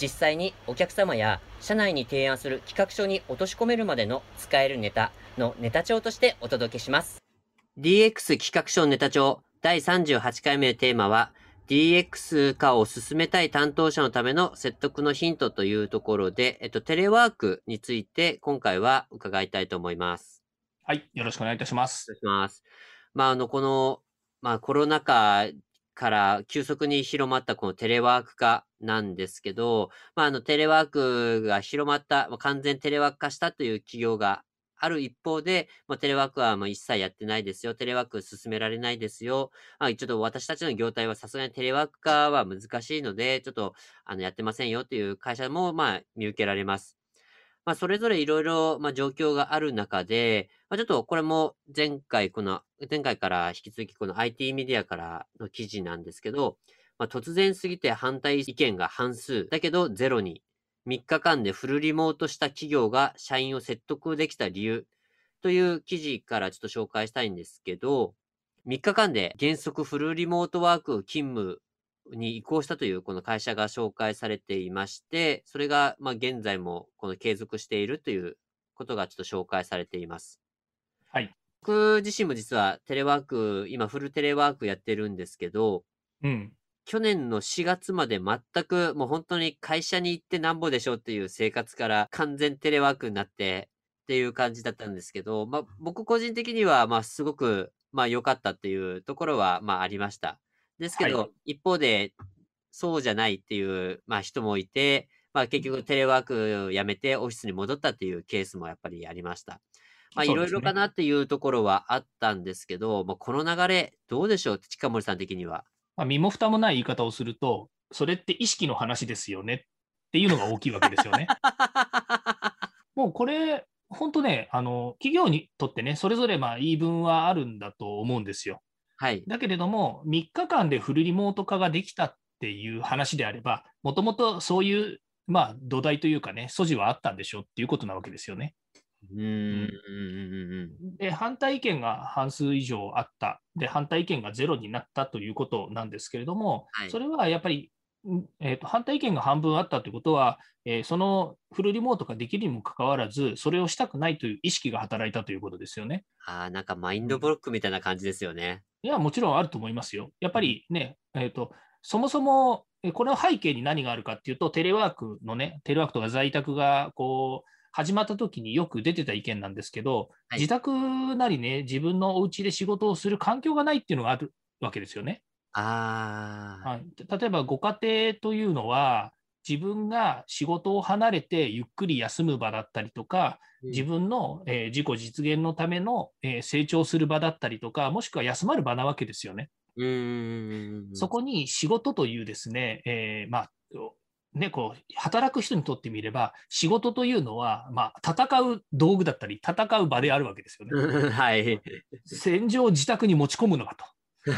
実際にお客様や社内に提案する企画書に落とし込めるまでの使えるネタのネタ帳としてお届けします。DX 企画書ネタ帳第38回目のテーマは DX 化を進めたい担当者のための説得のヒントというところで、えっと、テレワークについて今回は伺いたいと思います。はい。よろしくお願いいたします。お願いします。まあ、あの、この、まあ、コロナ禍から急速に広まったこのテレワーク化なんですけど、まあ、あの、テレワークが広まった、まあ、完全テレワーク化したという企業がある一方で、まあ、テレワークはもう一切やってないですよ。テレワーク進められないですよ。まあ、ちょっと私たちの業態はさすがにテレワーク化は難しいので、ちょっとあのやってませんよという会社もまあ見受けられます。まあ、それぞれいろいろ、まあ、状況がある中で、まあ、ちょっとこれも前回、この、前回から引き続きこの IT メディアからの記事なんですけど、まあ、突然すぎて反対意見が半数、だけどゼロに、3日間でフルリモートした企業が社員を説得できた理由という記事からちょっと紹介したいんですけど、3日間で原則フルリモートワーク勤務に移行したというこの会社が紹介されていまして、それがまあ現在もこの継続しているということがちょっと紹介されています。はい。僕自身も実はテレワーク、今フルテレワークやってるんですけど、うん。去年の4月まで全くもう本当に会社に行ってなんぼでしょっていう生活から完全テレワークになってっていう感じだったんですけど、まあ僕個人的にはまあすごくまあ良かったっていうところはまあありました。ですけど、はい、一方で、そうじゃないっていう、まあ、人もいて、まあ、結局テレワークをやめてオフィスに戻ったっていうケースもやっぱりありました。まあ、いろいろかなっていうところはあったんですけど、まあ、この流れ、どうでしょう近森さん的には？まあ、身も蓋もない言い方をすると、それって意識の話ですよねっていうのが大きいわけですよね。もうこれ、本当ね、あの企業にとってね、それぞれまあ言い分はあるんだと思うんですよ。はい。だけれども、3日間でフルリモート化ができたっていう話であれば、もともとそういう、まあ、土台というかね、素地はあったんでしょうっていうことなわけですよね。うんで反対意見が半数以上あったで、反対意見がゼロになったということなんですけれども、はい、それはやっぱりえーと、反対意見が半分あったということは、えー、そのフルリモートができるにもかかわらず、それをしたくないという意識が働いたということですよね。あなんかマインドブロックみたいな感じですよね。いや、もちろんあると思いますよ。やっぱりね、えーと、そもそもこの背景に何があるかっていうと、テレワークのね、テレワークとか在宅がこう始まった時によく出てた意見なんですけど、はい、自宅なりね、自分のお家で仕事をする環境がないっていうのがあるわけですよね。あはい、例えばご家庭というのは、自分が仕事を離れてゆっくり休む場だったりとか、自分の、えー、自己実現のための、えー、成長する場だったりとか、もしくは休まる場なわけですよね。うんそこに仕事というですね、えー、まあね、こう働く人にとってみれば、仕事というのは、まあ、戦う道具だったり、戦う場であるわけですよね。はい、戦場を自宅に持ち込むのかと。うん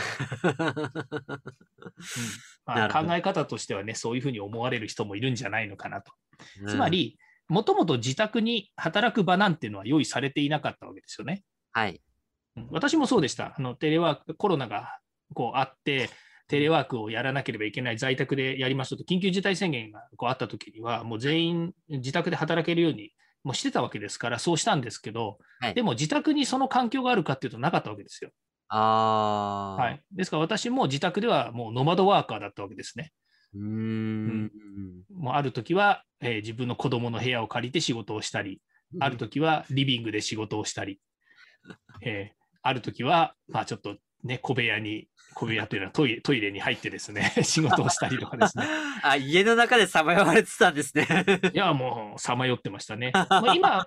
まあ、考え方としてはね、そういうふうに思われる人もいるんじゃないのかなと。つまり、もともと自宅に働く場なんていうのは用意されていなかったわけですよね。はい。私もそうでした。あのテレワーク、コロナがこうあって、テレワークをやらなければいけない、在宅でやりますと、緊急事態宣言がこうあったときには、もう全員自宅で働けるようにもうしてたわけですから、そうしたんですけど、はい、でも自宅にその環境があるかっていうとなかったわけですよ。あはい。ですから私も自宅ではもうノマドワーカーだったわけですね。うん、もうある時は、えー、自分の子供の部屋を借りて仕事をしたり、ある時はリビングで仕事をしたり、えー、ある時は、まあちょっとね、小部屋に、小部屋というのはトイレ トイレに入ってですね、仕事をしたりとかですね。あ、家の中でさまよわれてたんですね。いや、もうさまよってましたね。まあ、今、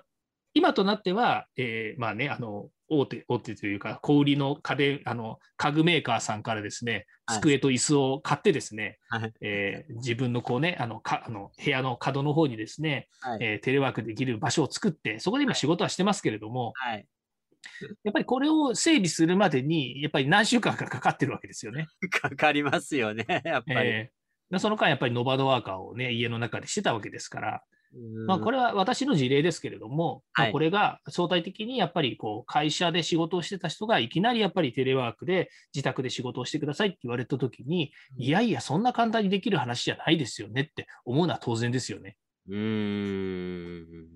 今となっては、えーまあね、あの大手大手というか、小売りの家電あの家具メーカーさんからですね、はい机と椅子を買ってですね、はい。えー自分のこう、ね、あのかあの部屋の角の方にですね、はい。えーテレワークできる場所を作って、そこで今仕事はしてますけれども、はい。やっぱりこれを整備するまでに、やっぱり何週間かかかってるわけですよね。かかりますよね、やっぱり。えーでその間、やっぱりノバドワーカーをね、家の中でしてたわけですから、まあ、これ、れは私の事例ですけれども、まあはいこれが相対的にやっぱりこう会社で仕事をしてた人がいきなりやっぱりテレワークで自宅で仕事をしてくださいって言われたときに、うんいやいや、そんな簡単にできる話じゃないですよねって思うのは当然ですよね。うーん。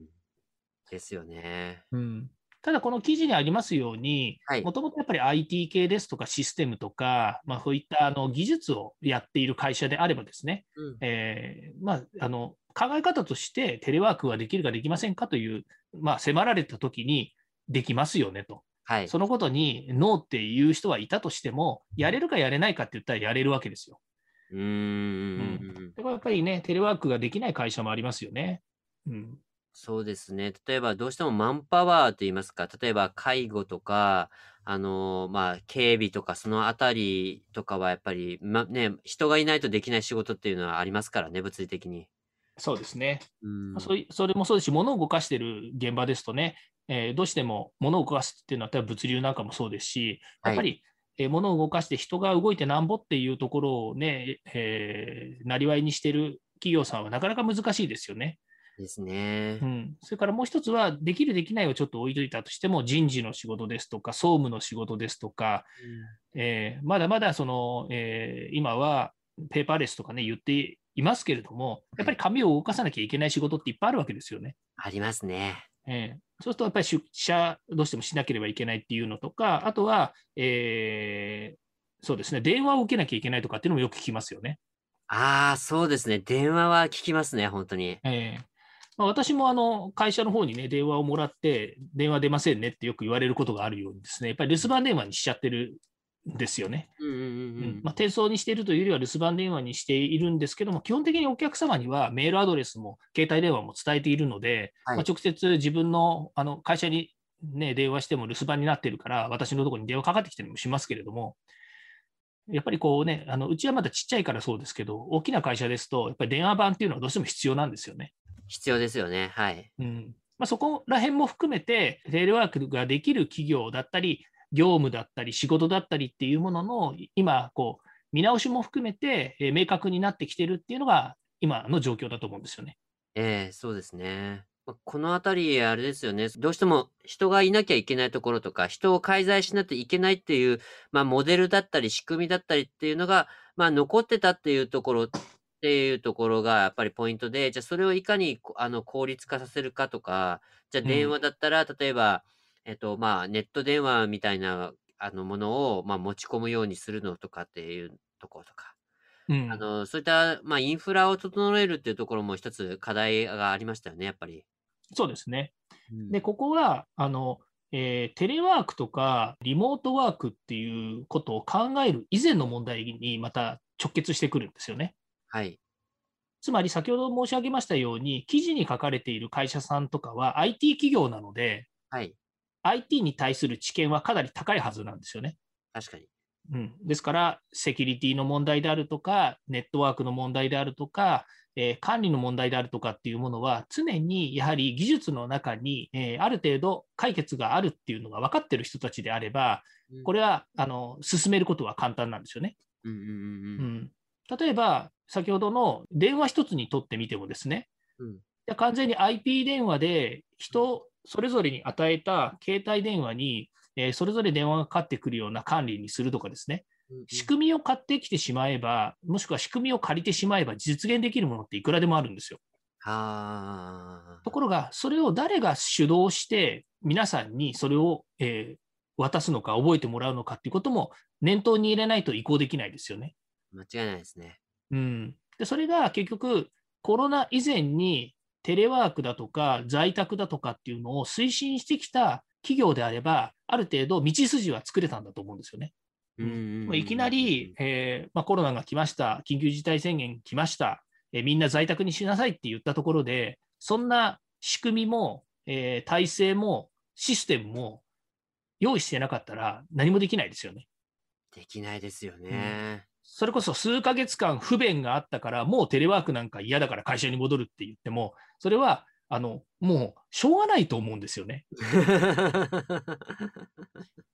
ですよね。うん、ただ、この記事にありますようにはい、もともとやっぱり IT 系ですとかシステムとか、まあ、そういったあの技術をやっている会社であればですね、うん。えーまあ、あの考え方としてテレワークはできるかできませんかという、まあ、迫られたときにできますよねと。はい。そのことにノーっていう人はいたとしても、やれるかやれないかって言ったらやれるわけですよ。うーん。だからやっぱりね、テレワークができない会社もありますよね。うん、そうですね。例えば、どうしてもマンパワーといいますか、例えば介護とか、あのまあ、警備とか、そのあたりとかはやっぱり、ま、ね、人がいないとできない仕事っていうのはありますからね、物理的に。そうですね。うん。そそれもそうですし、物を動かしている現場ですとね、えーどうしても物を動かすっていうのは、例えば物流なんかもそうですし、やっぱり、えー物を動かして人が動いてなんぼっていうところをね、えーなりわいにしている企業さんはなかなか難しいですよね。ですねう。ん、それからもう一つは、できる、できないをちょっと置いといたとしても、人事の仕事ですとか、総務の仕事ですとか、えーまだまだその、えー今はペーパーレスとかね、言っていますけれども、やっぱり紙を動かさなきゃいけない仕事っていっぱいあるわけですよね。ありますね。えーそうするとやっぱり出社どうしてもしなければいけないっていうのとか、あとは、えーそうですね、電話を受けなきゃいけないとかっていうのもよく聞きますよね。ああ、そうですね。電話は聞きますね、本当に。えーまあ、私もあの会社の方にね、電話をもらって、電話出ませんねってよく言われることがあるようにですね、やっぱり留守番電話にしちゃってるんですよね。転送にしているというよりは留守番電話にしているんですけども、基本的にお客様にはメールアドレスも携帯電話も伝えているので、はいまあ、直接自分のあの会社に、ね、電話しても留守番になっているから、私のところに電話かかってきたりもしますけれども、やっぱりこうね、あのうちはまだちっちゃいからそうですけど、大きな会社ですと、やっぱり電話番っていうのはどうしても必要なんですよね。必要ですよね。はい。うんまあ、そこら辺も含めて、テレワークができる企業だったり、業務だったり、仕事だったりっていうものの、今、こう見直しも含めて、えー明確になってきてるっていうのが、今の状況だと思うんですよね。ええ、そうですね。ま、このあたり、あれですよね。どうしても人がいなきゃいけないところとか、人を介在しないといけないっていう、ま、モデルだったり仕組みだったりっていうのが、ま、残ってたっていうところっていうところがやっぱりポイントで、じゃ、それをいかに、こあの、効率化させるかとか、じゃ、うん電話だったら、例えば、えっと、まあ、ネット電話みたいな、あの、ものを、ま、持ち込むようにするのとかっていうところとか。うんあの、そういった、ま、インフラを整えるっていうところも一つ課題がありましたよね、やっぱり。そうですね。うん。で、ここはあの、えーテレワークとかリモートワークっていうことを考える以前の問題にまた直結してくるんですよね。はい。つまり先ほど申し上げましたように、記事に書かれている会社さんとかは IT 企業なので、はい。IT に対する知見はかなり高いはずなんですよね。確かに。うん、ですから、セキュリティの問題であるとか、ネットワークの問題であるとか、えー管理の問題であるとかっていうものは、常にやはり技術の中に、えーある程度解決があるっていうのが分かってる人たちであれば、うん。これはあの進めることは簡単なんですよね。う。ん、例えば、先ほどの電話一つにとってみてもですね、うん。完全に IP 電話で人それぞれに与えた携帯電話に、えーそれぞれ電話がかかってくるような管理にするとかですね、うんうん。仕組みを買ってきてしまえば、もしくは仕組みを借りてしまえば実現できるものっていくらでもあるんですよ。はあ。ところが、それを誰が主導して、皆さんにそれを、えー渡すのか、覚えてもらうのかっていうことも念頭に入れないと移行できないですよね。間違いないですね。うん、でそれが結局、コロナ以前にテレワークだとか在宅だとかっていうのを推進してきた企業であれば、ある程度道筋は作れたんだと思うんですよね。うんいきなり、えーまあ、コロナが来ました、緊急事態宣言来ました、えーみんな在宅にしなさいって言ったところで、そんな仕組みも、えー体制もシステムも用意してなかったら何もできないですよね。できないですよね。それこそ数ヶ月間不便があったから、もうテレワークなんか嫌だから会社に戻るって言っても、それはあのもうしょうがないと思うんですよね。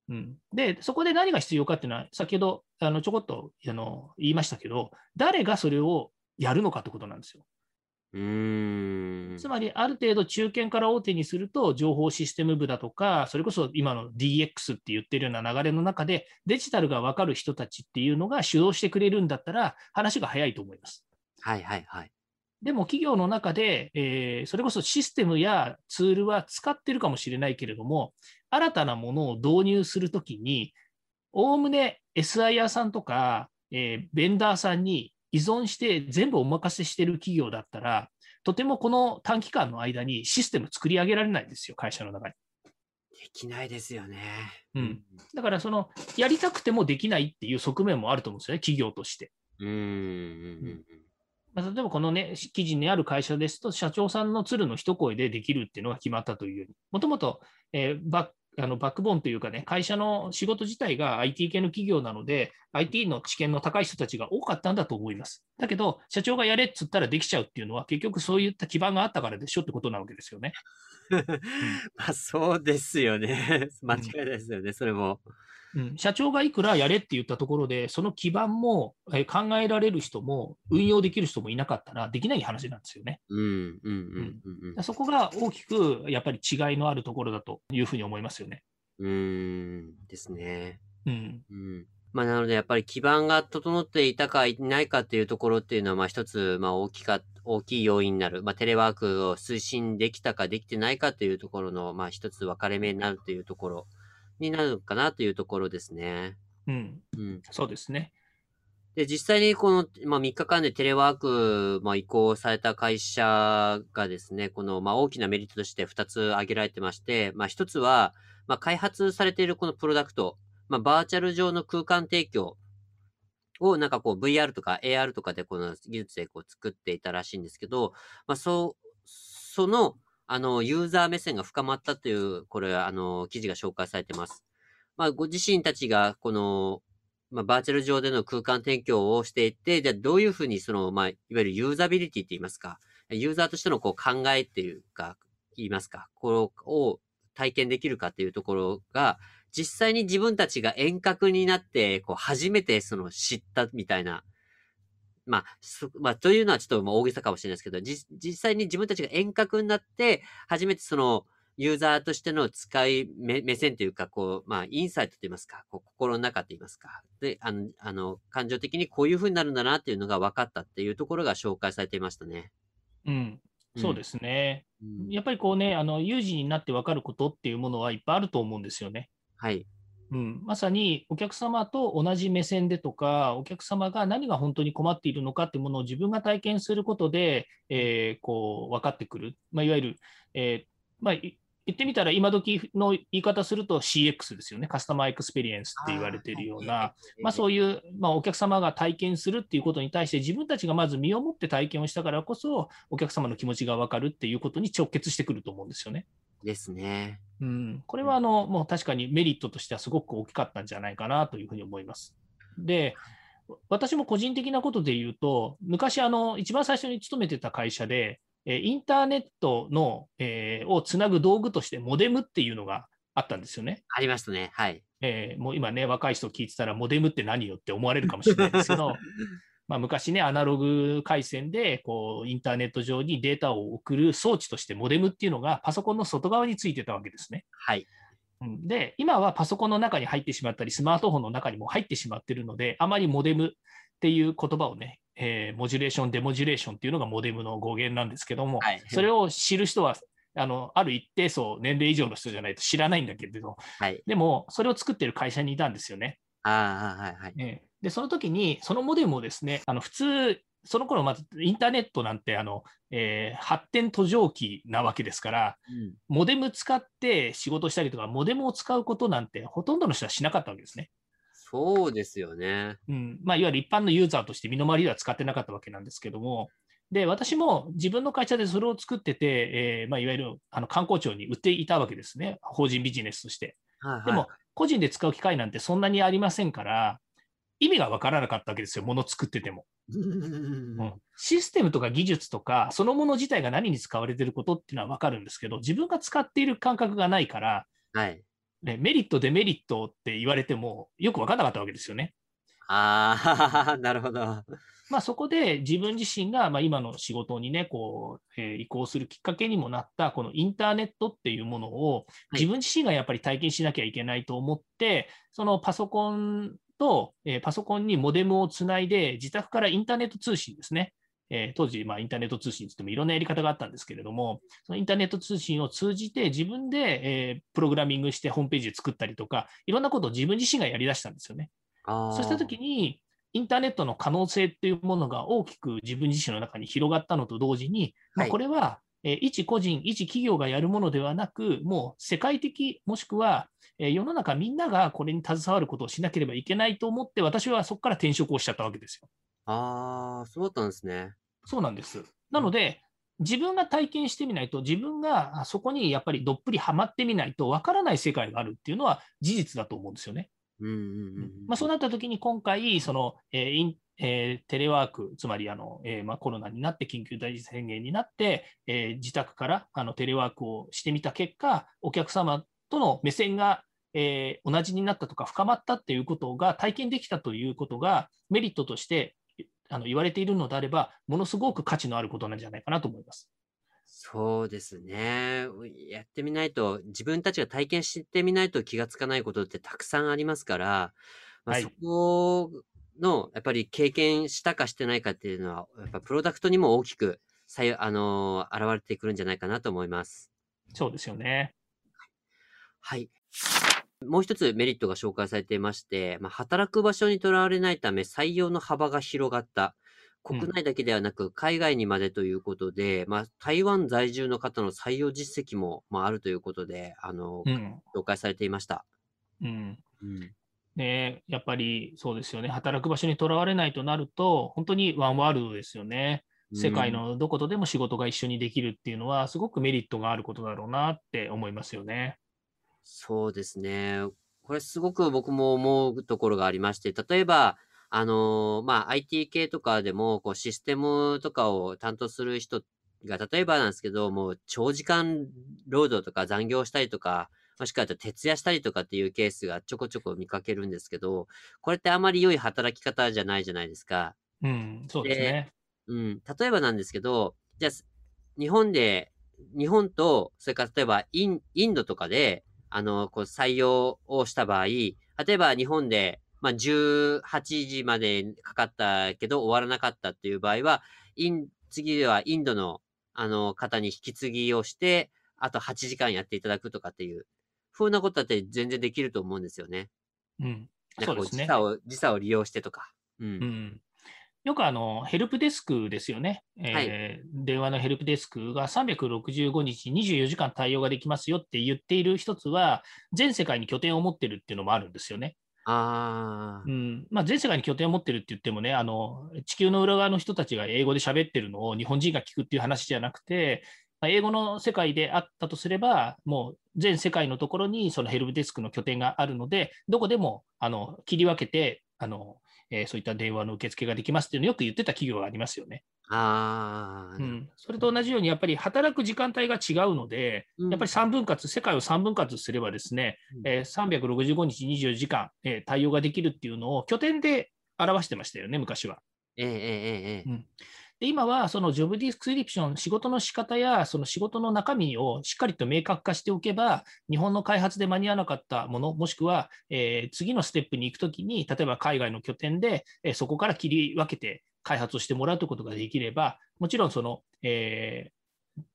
うん、で、そこで何が必要かっていうのは、先ほどあのちょこっとあの言いましたけど、誰がそれをやるのかってことなんですよ。うーん。つまり、ある程度中堅から大手にすると、情報システム部だとか、それこそ今の DX って言ってるような流れの中で、デジタルが分かる人たちっていうのが主導してくれるんだったら、話が早いと思います。はいはいはい。でも企業の中で、えーそれこそシステムやツールは使ってるかもしれないけれども、新たなものを導入するときに、おおむね SIR さんとか、えーベンダーさんに依存して全部お任せしてる企業だったら、とてもこの短期間の間にシステム作り上げられないんですよ、会社の中に。できないですよね。うん。だから、その、やりたくてもできないっていう側面もあると思うんですよね、企業として。うん。うん。うんまあ、例えばこのね、記事にある会社ですと、社長さんの鶴の一声でできるっていうのが決まったというように、もともと、えーバッあのバックボーンというかね、会社の仕事自体が IT 系の企業なので、IT の知見の高い人たちが多かったんだと思います。だけど、社長がやれっつったらできちゃうっていうのは、結局そういった基盤があったからでしょってことなわけですよね。まあそうですよね。間違いないですよね、それも。うん、社長がいくらやれって言ったところで、その基盤も、えー考えられる人も、運用できる人もいなかったら、できない話なんですよね。うん。うん。うん。うん。そこが大きくやっぱり違いのあるところだというふうに思いますよね。うーん。ですね。うん。うん。まあなのでやっぱり基盤が整っていたかいないかっていうところっていうのはまあ一つまあ大きか、大きい要因になる。まあテレワークを推進できたかできてないかっていうところのまあ一つ分かれ目になるっていうところになるのかなというところですね。うん。うん。そうですね。で、実際にこの、まあ、3日間でテレワーク、まあ、移行された会社がですね、この、まあ、大きなメリットとして2つ挙げられてまして、まあ、1つは、まあ、開発されているこのプロダクト、まあ、バーチャル上の空間提供を、なんかこう、VR とか AR とかでこの技術でこう作っていたらしいんですけど、まあ、そ、その、あの、ユーザー目線が深まったという、これ、あの、記事が紹介されてます。まあ、ご自身たちが、この、まあ、バーチャル上での空間提供をしていて、じゃどういうふうにその、まあ、いわゆるユーザビリティって言いますか、ユーザーとしてのこう考えっていうか、言いますか、これを体験できるかっていうところが、実際に自分たちが遠隔になって、こう、初めてその知ったみたいな、まあ、そまあ、というのはちょっと大げさかもしれないですけど、実際に自分たちが遠隔になって、初めてその、ユーザーとしての使い目目線というか、こう、まあ、インサイトといいますか、こう心の中といいますか、で、あの、あの、感情的にこういう風になるんだなっていうのが分かったっていうところが紹介されていましたね。うん。そうですね。うんやっぱりこうね、あの、有事になって分かることっていうものはいっぱいあると思うんですよね。はい。うん、まさにお客様と同じ目線でとか、お客様が何が本当に困っているのかっていうものを自分が体験することで、えーこう分かってくる、まあ、いわゆる、えーまあ、い言ってみたら、今時の言い方すると CX ですよね、カスタマーエクスペリエンスって言われているような、まあ、うそういう、まあ、お客様が体験するっていうことに対して、自分たちがまず身をもって体験をしたからこそ、お客様の気持ちが分かるっていうことに直結してくると思うんですよね。ですね。うん、これはあのもう確かにメリットとしてはすごく大きかったんじゃないかなというふうに思います。で、私も個人的なことで言うと、昔あの、一番最初に勤めてた会社で、えーインターネットの、えーをつなぐ道具として、モデムっていうのがあったんですよね。ありましたね。はい。えーもう今ね、若い人聞いてたら、モデムって何よって思われるかもしれないですけど、まあ、昔ね、アナログ回線でこうインターネット上にデータを送る装置として、モデムっていうのがパソコンの外側についてたわけですね。はい。うんで、今はパソコンの中に入ってしまったり、スマートフォンの中にも入ってしまっているので、あまりモデムっていう言葉をね、えーモジュレーション、デモジュレーションっていうのがモデムの語源なんですけども、はいそれを知る人はあの、ある一定層、年齢以上の人じゃないと知らないんだけれど、はい。でも、それを作ってる会社にいたんですよね。ああ、はい、はい。ええで、その時に、そのモデムをですね、あの普通、その頃まずインターネットなんてあの、えー発展途上期なわけですから、うん。モデム使って仕事したりとか、モデムを使うことなんてほとんどの人はしなかったわけですね。そうですよね。うんまあ、いわゆる一般のユーザーとして身の回りでは使ってなかったわけなんですけども、で、私も自分の会社でそれを作ってて、えーまあ、いわゆるあの観光庁に売っていたわけですね、法人ビジネスとして。はいはい。でも、個人で使う機会なんてそんなにありませんから、意味がわからなかったわけですよ、もの作ってても。うんシステムとか技術とか、そのもの自体が何に使われてることっていうのは分かるんですけど、自分が使っている感覚がないから、はい。ね、メリット、デメリットって言われても、よく分からなかったわけですよね。ああ、なるほど。まあ、そこで自分自身がまあ今の仕事にね、こう、えー移行するきっかけにもなった、このインターネットっていうものを、はい自分自身がやっぱり体験しなきゃいけないと思って、そのパソコンと、えーパソコンにモデムをつないで、自宅からインターネット通信ですね。えー当時、まあ、インターネット通信といってもいろんなやり方があったんですけれども、そのインターネット通信を通じて自分で、えープログラミングしてホームページ作ったりとか、いろんなことを自分自身がやりだしたんですよね。ああ。そうしたときに、インターネットの可能性っていうものが大きく自分自身の中に広がったのと同時に、まあ、はいこれは、えー一個人、一企業がやるものではなく、もう世界的、もしくは、えー世の中みんながこれに携わることをしなければいけないと思って、私はそこから転職をしちゃったわけですよ。ああ、そうだったんですね。そうなんです。なので、自分が体験してみないと、自分があそこにやっぱりどっぷりはまってみないと、わからない世界があるっていうのは事実だと思うんですよね。まあ、そうなったときに今回、その、えーインえーテレワーク、つまりあの、えーまあ、コロナになって緊急事態宣言になって、えー自宅からあのテレワークをしてみた結果、お客様との目線が、えー同じになったとか深まったっていうことが体験できたということがメリットとしてあの言われているのであれば、ものすごく価値のあることなんじゃないかなと思います。そうですね。やってみないと、自分たちが体験してみないと気がつかないことってたくさんありますから、まあ、はいそこの、やっぱり経験したかしてないかっていうのは、やっぱプロダクトにも大きく、あのー現れてくるんじゃないかなと思います。そうですよね。はい。もう一つメリットが紹介されていまして、まあ、働く場所にとらわれないため採用の幅が広がった。国内だけではなく海外にまでということで、まあ、台湾在住の方の採用実績も、まあ、あるということで、あの、うん。紹介されていました。うん。うん。ね、やっぱりそうですよね。働く場所にとらわれないとなると、本当にワンワールドですよね。世界のどことでも仕事が一緒にできるっていうのは、すごくメリットがあることだろうなって思いますよね。そうですね。これすごく僕も思うところがありまして、例えば、あのーまあ、IT 系とかでも、こう、システムとかを担当する人が、例えばなんですけど、もう、長時間労働とか残業したりとか、もしくは徹夜したりとかっていうケースがちょこちょこ見かけるんですけど、これってあまり良い働き方じゃないじゃないですか。うん、そうですね。うん。例えばなんですけど、じゃあ、日本で、日本と、それから例えばイン、インドとかで、あの、こう採用をした場合、例えば日本で、まあ、18時までかかったけど終わらなかったっていう場合は、イン、次ではインドの、あの、方に引き継ぎをして、あと8時間やっていただくとかっていう、風なことだって全然できると思うんですよね。うん、そうですね。時差を、時差を利用してとか。うん。うん、よくあのヘルプデスクですよね、えー電話のヘルプデスクが365日24時間対応ができますよって言っている一つは、全世界に拠点を持ってるっていうのもあるんですよね。ああ、うん。まあ、全世界に拠点を持ってるって言ってもねあの、地球の裏側の人たちが英語で喋ってるのを日本人が聞くっていう話じゃなくて、まあ英語の世界であったとすれば、もう全世界のところにそのヘルプデスクの拠点があるので、どこでもあの切り分けてあの、えーそういった電話の受付ができますっていうのをよく言ってた企業がありますよね。ああ、うん、それと同じように、やっぱり働く時間帯が違うので、うん。やっぱり3分割、世界を3分割すればですね、うん。えー365日24時間、えー対応ができるっていうのを拠点で表してましたよね、昔は。ええええええ。うんで今はそのジョブディスクリプション、仕事の仕方やその仕事の中身をしっかりと明確化しておけば、日本の開発で間に合わなかったもの、もしくは、えー次のステップに行くときに、例えば海外の拠点で、えーそこから切り分けて開発をしてもらうということができれば、もちろんその、えー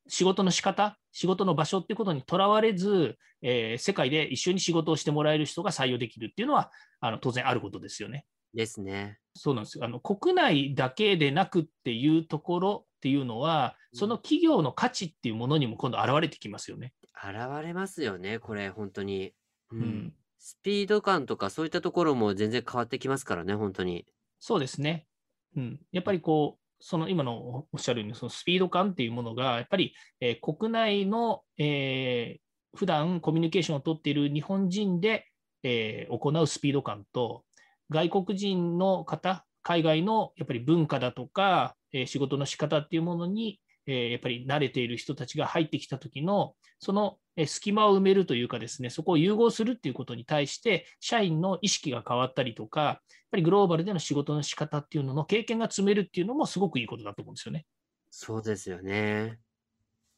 仕事の仕方、仕事の場所ってことにとらわれず、えー世界で一緒に仕事をしてもらえる人が採用できるっていうのは、あの当然あることですよね。ですね。そうなんですよあの国内だけでなくっていうところっていうのは、うんその企業の価値っていうものにも今度現れてきますよね。現れますよね、これ、本当に。ううんん、スピード感とかそういったところも全然変わってきますからね、本当に。そうですね、うん。やっぱりこう、その今のおっしゃるように、そのスピード感っていうものが、やっぱり、えー国内の、えー、普段コミュニケーションを取っている日本人で、えー行うスピード感と、外国人の方、海外のやっぱり文化だとか、えー仕事の仕方っていうものに、えーやっぱり慣れている人たちが入ってきた時の、その隙間を埋めるというかですね、そこを融合するっていうことに対して、社員の意識が変わったりとか、やっぱりグローバルでの仕事の仕方っていうのの経験が積めるっていうのもすごくいいことだと思うんですよね。そうですよね。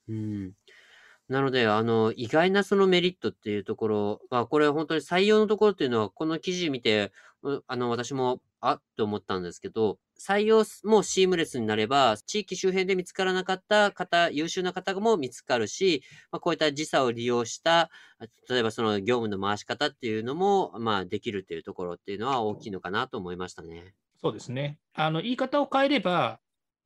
うん。なので、あの、意外なそのメリットっていうところ、まあ、これ本当に採用のところっていうのは、この記事見て、あの、私も、あっと思ったんですけど、採用もシームレスになれば、地域周辺で見つからなかった方、優秀な方も見つかるし、まあ、こういった時差を利用した、あ例えばその業務の回し方っていうのも、まあ、できるっていうところっていうのは大きいのかなと思いましたね。そうですね。あの言い方を変えれば、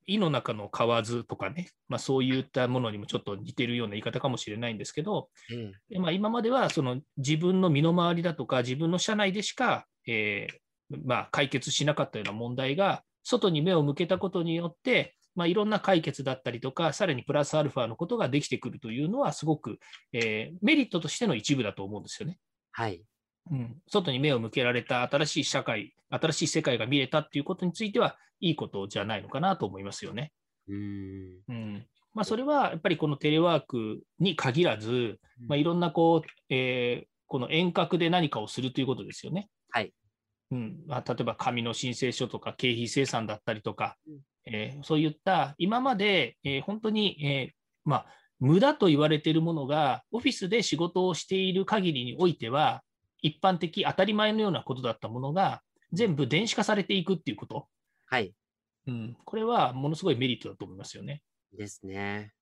井の中の蛙とかね、まあ、そういったものにもちょっと似てるような言い方かもしれないんですけど、ええでまあ、今まではその自分の身の回りだとか、自分の社内でしか、えーまあ、解決しなかったような問題が、外に目を向けたことによって、まあ、いろんな解決だったりとか、さらにプラスアルファのことができてくるというのは、すごく、えーメリットとしての一部だと思うんですよね。はい。うん、外に目を向けられた新しい社会、新しい世界が見れたっていうことについては、いいことじゃないのかなと思いますよね。うーん。うんまあ、それはやっぱりこのテレワークに限らず、まあ、いろんなこう、えーこの遠隔で何かをするということですよね。はい。うんまあ、例えば紙の申請書とか経費生産だったりとか、うんえーそういった今まで、えー本当に、えーまあ、無駄と言われているものが、オフィスで仕事をしている限りにおいては、一般的、当たり前のようなことだったものが、全部電子化されていくっていうこと、はい。うん、これはものすごいメリットだと思いますよね。ですね。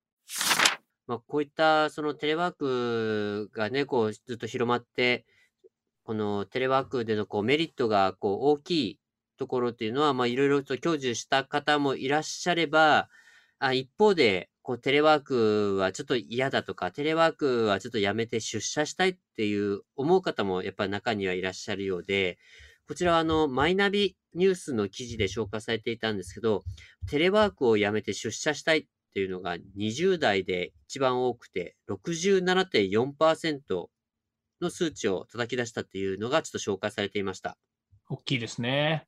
まあ、こういったそのテレワークがね、こうずっと広まって、このテレワークでのこうメリットがこう大きいところっていうのは、まあ、いろいろと享受した方もいらっしゃれば、あ一方で、こうテレワークはちょっと嫌だとか、テレワークはちょっとやめて出社したいっていう思う方もやっぱり中にはいらっしゃるようで、こちらはあの、マイナビニュースの記事で紹介されていたんですけど、テレワークをやめて出社したいっていうのが20代で一番多くて67.4%の数値を叩き出したっていうのがちょっと紹介されていました。大きいですね。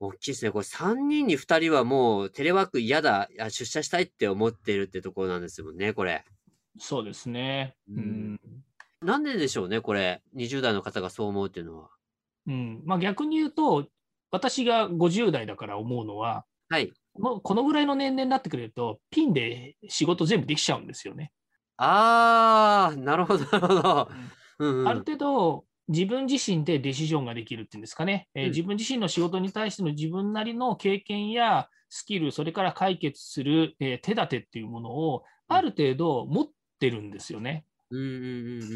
大きいですね。これ3人に2人はもうテレワーク嫌だ、あ出社したいって思ってるってところなんですもんね、これ。そうですね。ううんんなんででしょうね、これ。20代の方がそう思うっていうのは。うんまあ、逆に言うと、私が50代だから思うのは、はい。もうこのぐらいの年齢になってくれると、ピンで仕事全部できちゃうんですよね。あー、なるほど、なるほど。うん、うん。ある程度、自分自身でデシジョンができるっていうんですかね、えーうん自分自身の仕事に対しての自分なりの経験やスキル、それから解決する、えー手立てっていうものを、ある程度持ってるんですよね。うんうんうんうんうん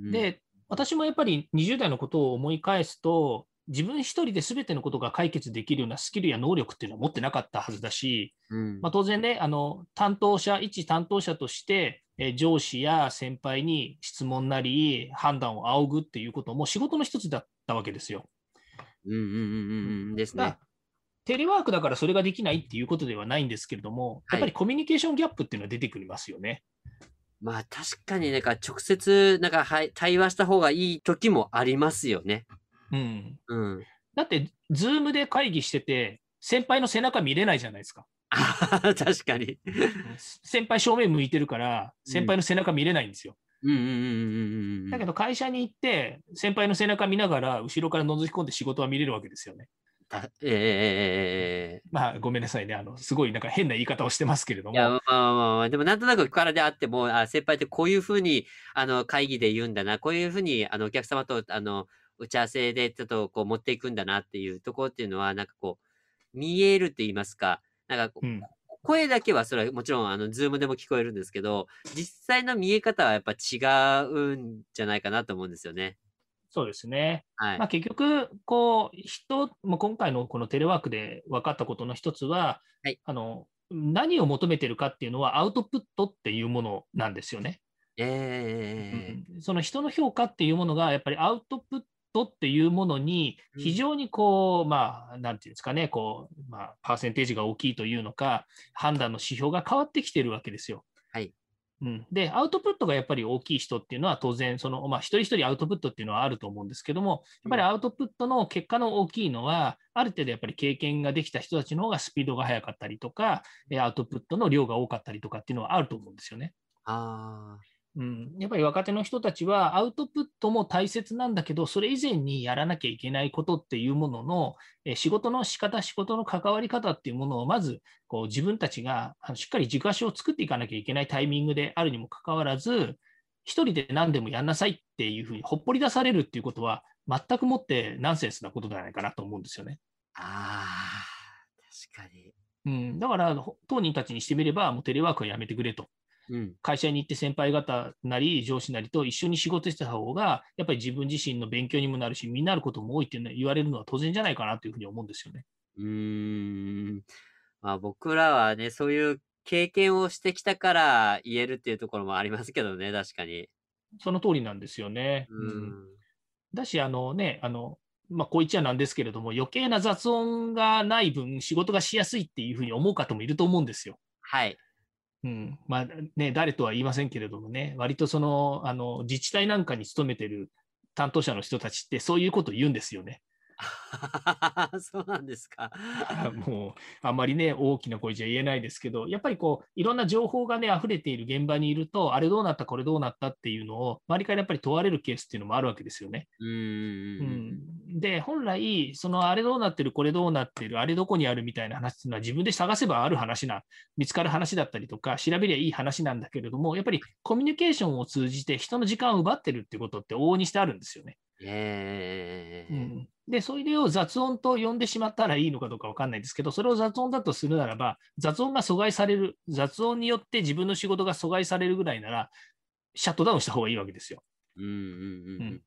うんうん。、で、私もやっぱり20代のことを思い返すと、自分一人で全てのことが解決できるようなスキルや能力っていうのは持ってなかったはずだし、うんまあ、当然ね、あの担当者、一担当者として、えー上司や先輩に質問なり、判断を仰ぐっていうことも仕事の一つだったわけですよ。うんうんうんうんうんですね。テレワークだからそれができないっていうことではないんですけれども、はいやっぱりコミュニケーションギャップっていうのは出てくりますよね。まあ確かになんか直接なんかはい対話した方がいい時もありますよね。うん、うん。だって、ズームで会議してて、先輩の背中見れないじゃないですか。確かに。先輩正面向いてるから、先輩の背中見れないんですよ。うんうんうんうんうんうん。だけど会社に行って、先輩の背中見ながら、後ろから覗き込んで仕事は見れるわけですよね。たえええええええまあ、ごめんなさいね。あの、すごいなんか変な言い方をしてますけれどえいや、まも。あまあまあまあ、でもなんとなくからであっても、あ先輩ってこういうふうに、あの、会議で言うんだな、こういうふうに、あの、お客様と、あの、打ち合わせでちょっとこう持っていくんだなっていうところっていうのは、なんかこう、見えるって言いますか、なんかこううん、声だけはそれはもちろん、あの、ズームでも聞こえるんですけど、実際の見え方はやっぱ違うんじゃないかなと思うんですよね。そうですね。はい。まあ、結局、こう、人、もう今回のこのテレワークで分かったことの一つは、はいあの、何を求めてるかっていうのはアウトプットっていうものなんですよね。ええうんその人の評価っていうものが、やっぱりアウトプットっていうものにうん非常にこう、まあ、なんていうんですかね、こう、まあ、パーセンテージが大きいというのか、判断の指標が変わってきてるわけですよ。はい。うん、で、アウトプットがやっぱり大きい人っていうのは当然、その、まあ、一人一人アウトプットっていうのはあると思うんですけども、やっぱりアウトプットの結果の大きいのは、ある程度やっぱり経験ができた人たちの方がスピードが速かったりとか、えアウトプットの量が多かったりとかっていうのはあると思うんですよね。あうん、やっぱり若手の人たちはアウトプットも大切なんだけど、それ以前にやらなきゃいけないことっていうものの、え仕事の仕方、仕事の関わり方っていうものをまずこう自分たちがしっかり軸足を作っていかなきゃいけないタイミングであるにもかかわらず、一人で何でもやんなさいっていうふうにほっぽり出されるっていうことは、全くもってナンセンスなことじゃないかなと思うんですよね。あ、ああ、確かに。うん、だから、ほ当人たちにしてみれば、もうテレワークはやめてくれと。うん。会社に行って先輩方なり上司なりと一緒に仕事してた方が、やっぱり自分自身の勉強にもなるし、身になることも多いっていうのは言われるのは当然じゃないかなというふうに思うんですよね。うーん。まあ僕らはね、そういう経験をしてきたから言えるっていうところもありますけどね、確かに。その通りなんですよね。ううんん。だし、あのね、あの、まあ、こう言っちゃなんですけれども、余計な雑音がない分、仕事がしやすいっていうふうに思う方もいると思うんですよ。はい。うん、まあね、誰とは言いませんけれどもね、割とその、あの、自治体なんかに勤めてる担当者の人たちって、そういうことを言うんですよね。そうなんですか。もう、あんまりね、大きな声じゃ言えないですけど、やっぱりこう、いろんな情報がね、溢れている現場にいると、あれどうなった、これどうなったっていうのを、周りからやっぱり問われるケースっていうのもあるわけですよね。うーん。うん、で、本来、そのあれどうなってる、これどうなってる、あれどこにあるみたいな話っていうのは、自分で探せばある話な、見つかる話だったりとか、調べりゃいい話なんだけれども、やっぱりコミュニケーションを通じて人の時間を奪ってるってことって往々にしてあるんですよね。ええうん、で、それを雑音と呼んでしまったらいいのかどうか分かんないですけど、それを雑音だとするならば、雑音が阻害される、雑音によって自分の仕事が阻害されるぐらいなら、シャットダウンした方がいいわけですよ。うんうんうんうん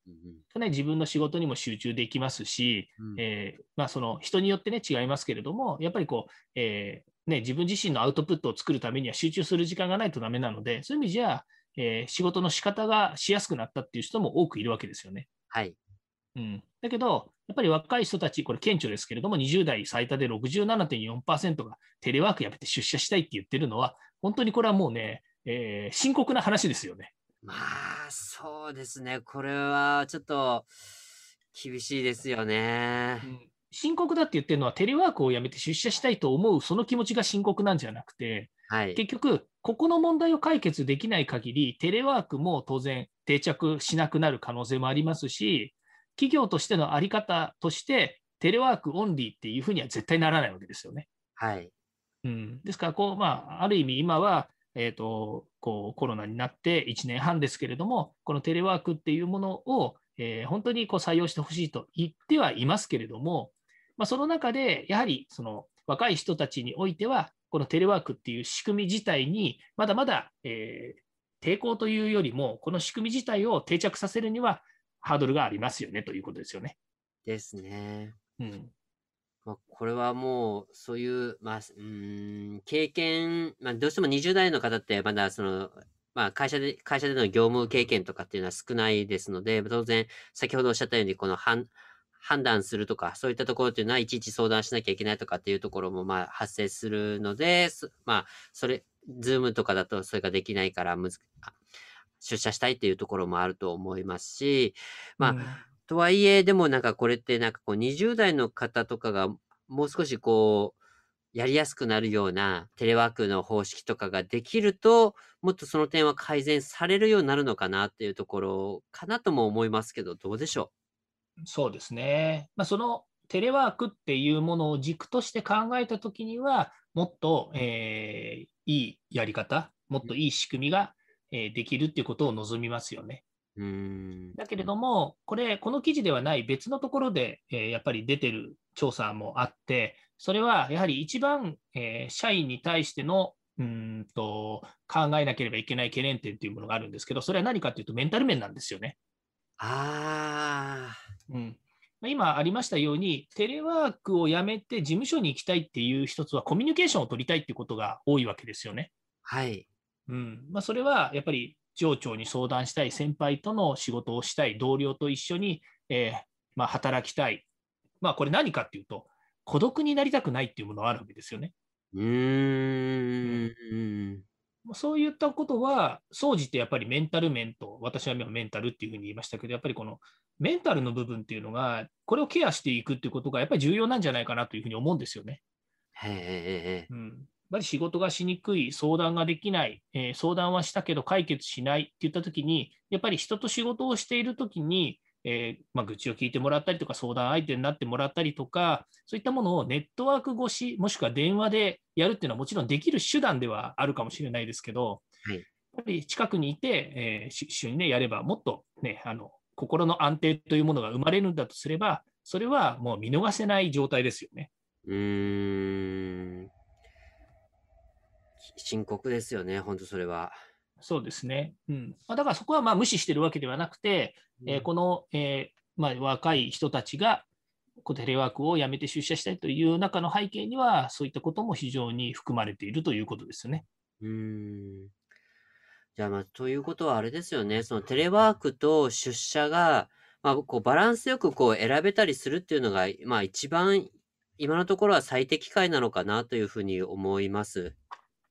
うんね、自分の仕事にも集中できますし、うん。えーまあ、その人によってね、違いますけれども、やっぱりこう、えーね、自分自身のアウトプットを作るためには集中する時間がないとダメなので、そういう意味じゃ、えー仕事の仕方がしやすくなったっていう人も多くいるわけですよね。はい。うん、だけど、やっぱり若い人たち、これ顕著ですけれども、20代最多で67.4%がテレワークやめて出社したいって言ってるのは、本当にこれはもうね、えー深刻な話ですよね。まあ、そうですね。これはちょっと厳しいですよね。深刻だって言ってるのは、テレワークをやめて出社したいと思う、その気持ちが深刻なんじゃなくて、はい。結局、ここの問題を解決できない限り、テレワークも当然定着しなくなる可能性もありますし、企業としてのあり方として、テレワークオンリーっていうふうには絶対ならないわけですよね。はい。うん、ですからこう、まあ、ある意味、今は、えー、とこうコロナになって1年半ですけれども、このテレワークっていうものを、えー本当にこう採用してほしいと言ってはいますけれども、まあ、その中で、やはりその若い人たちにおいては、このテレワークっていう仕組み自体に、まだまだ、えー抵抗というよりも、この仕組み自体を定着させるには、ハードルがありますよねということですよね。ですね。うんまあ、これはもう、そういう、まあ、うーん、経験、まあ、どうしても20代の方って、まだその、まあ、会社で、会社での業務経験とかっていうのは少ないですので、当然、先ほどおっしゃったように、この判、判断するとか、そういったところっていうのは、いちいち相談しなきゃいけないとかっていうところも、まあ、発生するので、そまあ、それ、ズームとかだとそれができないからむず、あ出社したいっていうところもあると思いますし、まあうんとはいえ、でもなんかこれってなんかこう20代の方とかがもう少しこう、やりやすくなるようなテレワークの方式とかができると、もっとその点は改善されるようになるのかなっていうところかなとも思いますけど、どうでしょそうですね。まあ、そのテレワークっていうものを軸として考えたときには、もっと、えーいいやり方、もっといい仕組みが、えーできるっていうことを望みますよね。うん。だけれども、これ、この記事ではない別のところで、えーやっぱり出てる調査もあって、それはやはり一番、えー社員に対してのうーんと考えなければいけない懸念点というものがあるんですけど、それは何かというとメンタル面なんですよね。あうんまあ今ありましたように、テレワークをやめて事務所に行きたいっていう一つは、コミュニケーションを取りたいっていうことが多いわけですよね。あ、はい。うんまあ、それはやっぱり上長に相談したい、先輩との仕事をしたい、同僚と一緒に、えーまあ、働きたい。まあ、これ何かっていうと、孤独になりたくないっていうものがあるわけですよね。うーん。そういったことは、総じてやっぱりメンタル面と、私はメンタルっていうふうに言いましたけど、やっぱりこのメンタルの部分っていうのが、これをケアしていくっていうことがやっぱり重要なんじゃないかなというふうに思うんですよね。へえ。うん、やっぱり仕事がしにくい、相談ができない、えー相談はしたけど解決しないって言ったときに、やっぱり人と仕事をしているときに、えーまあ、愚痴を聞いてもらったりとか、相談相手になってもらったりとか、そういったものをネットワーク越し、もしくは電話でやるっていうのはもちろんできる手段ではあるかもしれないですけど、はいやっぱり近くにいて、えーし一緒に、ね、やれば、もっと、ね、あの心の安定というものが生まれるんだとすれば、それはもう見逃せない状態ですよね。うーん。深刻ですよね、本当それは。そうですね。うんまあ、だからそこはまあ無視してるわけではなくて、えーこの、えーまあ、若い人たちがこうテレワークをやめて出社したいという中の背景には、そういったことも非常に含まれているということですよね。うーん。じゃあ、まあ、ということはあれですよね。そのテレワークと出社が、まあ、こうバランスよくこう選べたりするっていうのが、まあ、一番今のところは最適解なのかなというふうに思います。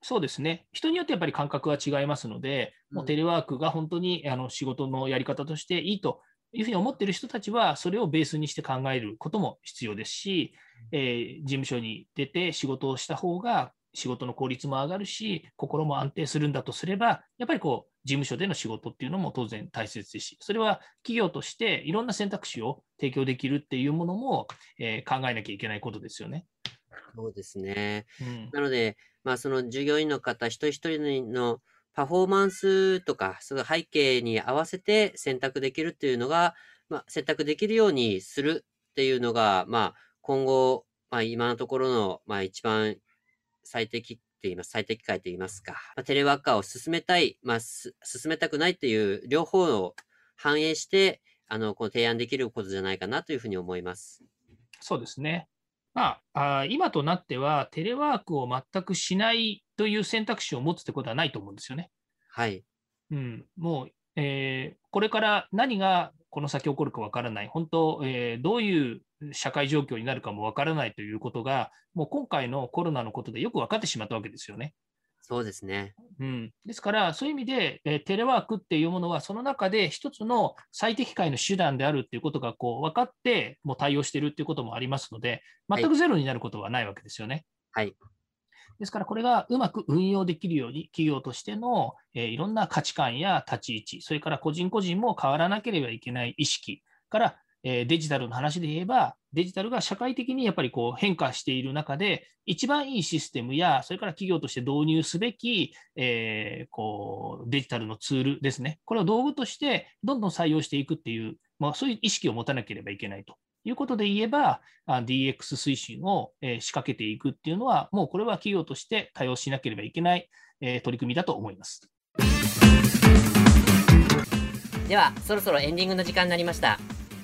そうですね。人によってやっぱり感覚は違いますので、もうテレワークが本当にあの仕事のやり方としていいというふうに思っている人たちは、それをベースにして考えることも必要ですし、えー事務所に出て仕事をした方が仕事の効率も上がるし、心も安定するんだとすれば、やっぱりこう事務所での仕事っていうのも当然大切ですし、それは企業としていろんな選択肢を提供できるっていうものも、えー考えなきゃいけないことですよね。そうですね。うんなので、まあ、その従業員の方一人一人のパフォーマンスとか、その背景に合わせて選択できるっていうのが、まあ、選択できるようにするっていうのが、まあ、今後、まあ、今のところの、まあ、一番最適って言います、最適解と言いますか、まあ、テレワーカーを進めたい、まあ、す進めたくないっていう両方を反映して、あの、この提案できることじゃないかなというふうに思います。そうですね。まあ、あー今となっては、テレワークを全くしないという選択肢を持つってことはないと思うんですよね。はい。うん、もう、えーこれから何がこの先起こるかわからない、本当、えーどういう社会状況になるかもわからないということが、もう今回のコロナのことでよく分かってしまったわけですよね。そうですね。うん、ですから、そういう意味で、えーテレワークっていうものは、その中で一つの最適解の手段であるっていうことがこう分かって、もう対応しているっていうこともありますので、はい全くゼロになることはないわけですよね。はい。ですから、これがうまく運用できるように、企業としての、えーいろんな価値観や立ち位置、それから個人個人も変わらなければいけない意識から、えデジタルの話で言えば、デジタルが社会的にやっぱりこう変化している中で、一番いいシステムや、それから企業として導入すべき、えーこうデジタルのツールですね、これを道具としてどんどん採用していくっていう、まあ、そういう意識を持たなければいけないと。いうことで言えば、DX 推進を、仕掛けていくっていうのは、もうこれは企業として対応しなければいけない、取り組みだと思います。ではそろそろエンディングの時間になりました。